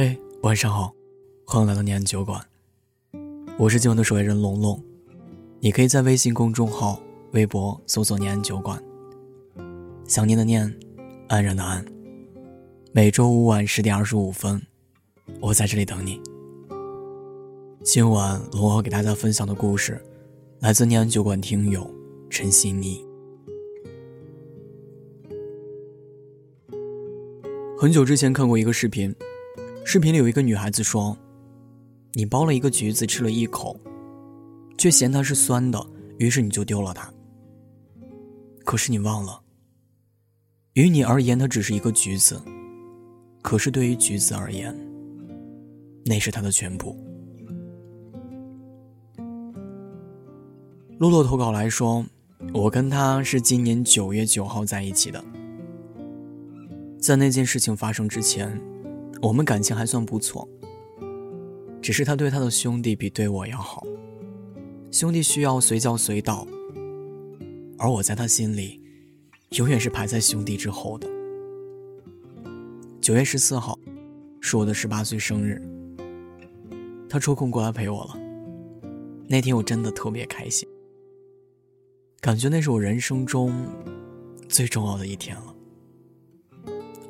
嘿，晚上好，欢迎来到念安酒馆。我是今晚的守夜人龙龙，你可以在微信公众号、微博搜索“念安酒馆”。想念的念，安然的安。每周五晚十点二十五分，我在这里等你。今晚龙龙给大家分享的故事，来自念安酒馆听友陈希妮。很久之前看过一个视频。视频里有一个女孩子说：“你剥了一个橘子吃了一口，却嫌它是酸的，于是你就丢了它。可是你忘了，于你而言它只是一个橘子，可是对于橘子而言，那是它的全部。”洛洛投稿来说：“我跟他是今年九月九号在一起的，在那件事情发生之前。”我们感情还算不错，只是他对他的兄弟比对我要好，兄弟需要随叫随到，而我在他心里，永远是排在兄弟之后的。九月十四号，是我的十八岁生日，他抽空过来陪我了，那天我真的特别开心，感觉那是我人生中最重要的一天了。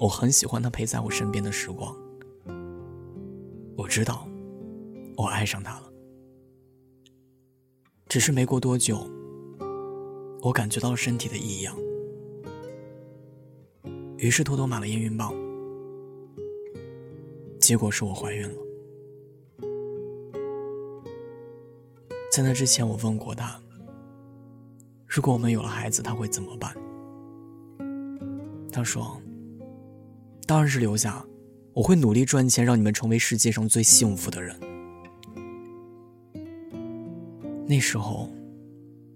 我很喜欢他陪在我身边的时光。我知道，我爱上他了。只是没过多久，我感觉到了身体的异样，于是偷偷买了验孕棒。结果是我怀孕了。在那之前，我问过他，如果我们有了孩子，他会怎么办？他说。当然是留下，我会努力赚钱，让你们成为世界上最幸福的人。那时候，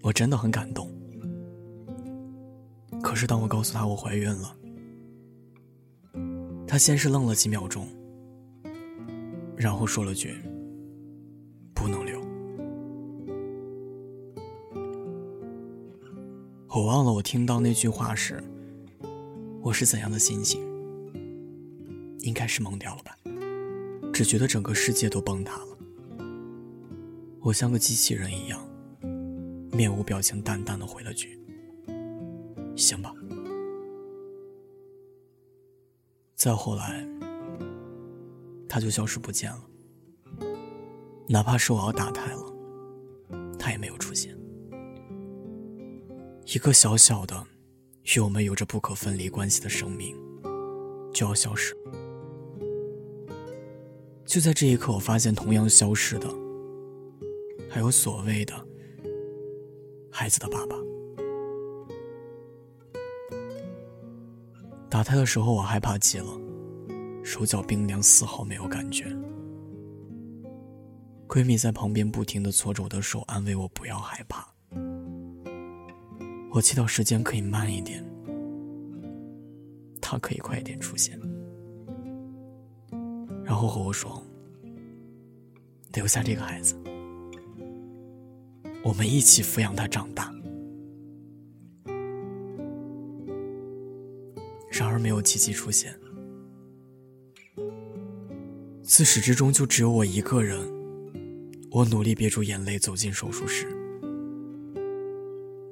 我真的很感动。可是当我告诉他我怀孕了，他先是愣了几秒钟，然后说了句：“不能留。”我忘了我听到那句话时，我是怎样的心情。应该是懵掉了吧，只觉得整个世界都崩塌了。我像个机器人一样，面无表情，淡淡的回了句：“行吧。”再后来，他就消失不见了。哪怕是我要打胎了，他也没有出现。一个小小的，与我们有着不可分离关系的生命，就要消失。就在这一刻，我发现同样消失的，还有所谓的孩子的爸爸。打胎的时候，我害怕极了，手脚冰凉，丝毫没有感觉。闺蜜在旁边不停的搓着我的手，安慰我不要害怕。我祈祷时间可以慢一点，他可以快一点出现。然后和我说：“留下这个孩子，我们一起抚养他长大。”然而没有奇迹出现，自始至终就只有我一个人。我努力憋住眼泪走进手术室，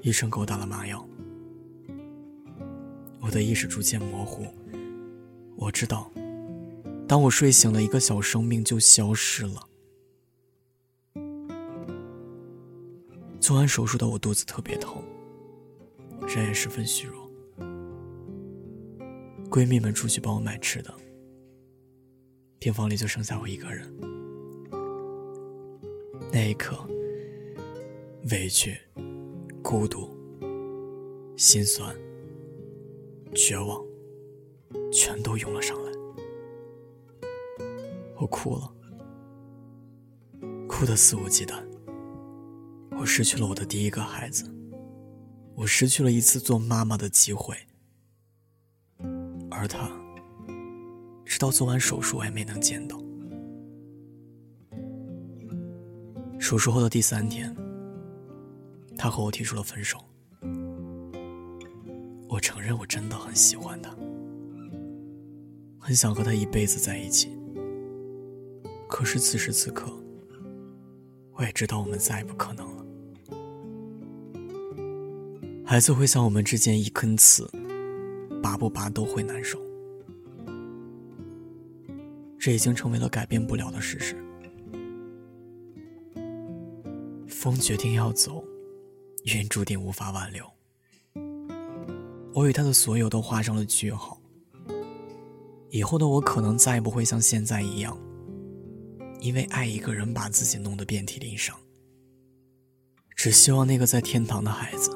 医生给我打了麻药，我的意识逐渐模糊，我知道。当我睡醒了，一个小生命就消失了。做完手术的我肚子特别疼，人也十分虚弱。闺蜜们出去帮我买吃的，病房里就剩下我一个人。那一刻，委屈、孤独、心酸、绝望，全都涌了上来。我哭了，哭得肆无忌惮。我失去了我的第一个孩子，我失去了一次做妈妈的机会，而他，直到做完手术我也没能见到。手术后的第三天，他和我提出了分手。我承认我真的很喜欢他，很想和他一辈子在一起。可是此时此刻，我也知道我们再也不可能了。孩子会像我们之间一根刺，拔不拔都会难受。这已经成为了改变不了的事实。风决定要走，云注定无法挽留。我与他的所有都画上了句号。以后的我可能再也不会像现在一样，因为爱一个人把自己弄得遍体鳞伤。只希望那个在天堂的孩子。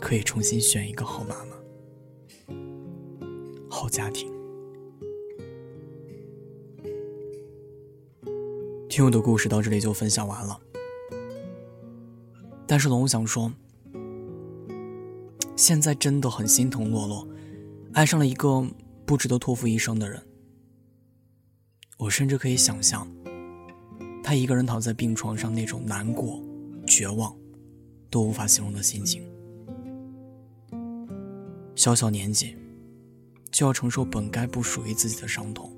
可以重新选一个好妈妈，好家庭。听我的故事到这里就分享完了。但是龙想说，现在真的很心疼洛洛，爱上了一个不值得托付一生的人。我甚至可以想象，他一个人躺在病床上那种难过、绝望，都无法形容的心情。小小年纪，就要承受本该不属于自己的伤痛。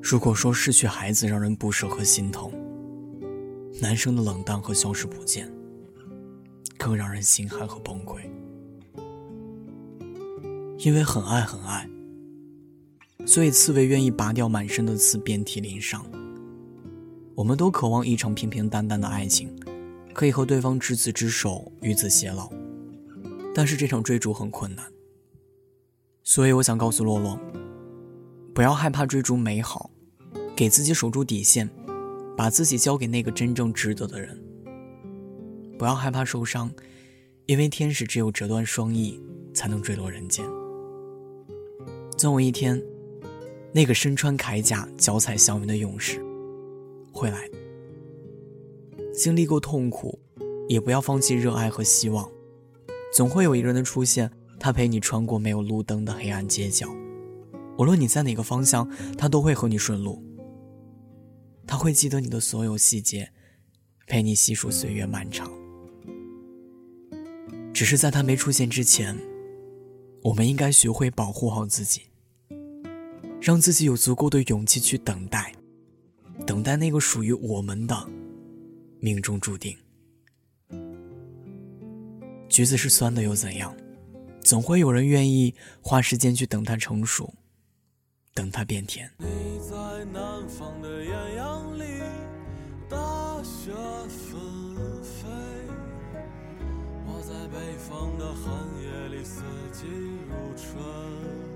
如果说失去孩子让人不舍和心疼，男生的冷淡和消失不见，更让人心寒和崩溃。因为很爱很爱，所以刺猬愿意拔掉满身的刺，遍体鳞伤。我们都渴望一场平平淡淡的爱情，可以和对方执子之手，与子偕老。但是这场追逐很困难，所以我想告诉洛洛，不要害怕追逐美好，给自己守住底线，把自己交给那个真正值得的人。不要害怕受伤，因为天使只有折断双翼才能坠落人间。总有一天，那个身穿铠甲、脚踩祥云的勇士会来。经历过痛苦，也不要放弃热爱和希望。总会有一个人的出现，他陪你穿过没有路灯的黑暗街角，无论你在哪个方向，他都会和你顺路。他会记得你的所有细节，陪你细数岁月漫长。只是在他没出现之前，我们应该学会保护好自己，让自己有足够的勇气去等待，等待那个属于我们的命中注定。橘子是酸的又怎样？总会有人愿意花时间去等它成熟，等它变甜。你在南方的艳阳里，大雪纷飞；我在北方的寒夜里，四季如春。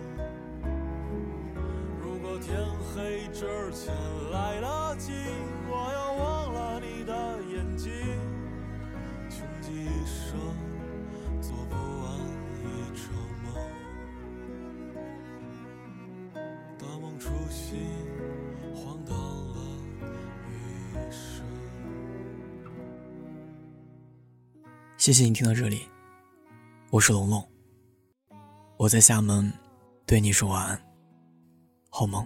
天黑之前来得及，我要忘了你的眼睛，穷极一生。做不完一场梦，大梦初醒，荒唐了一生。谢谢你听到这里，我是龙龙，我在厦门对你说晚安，好梦。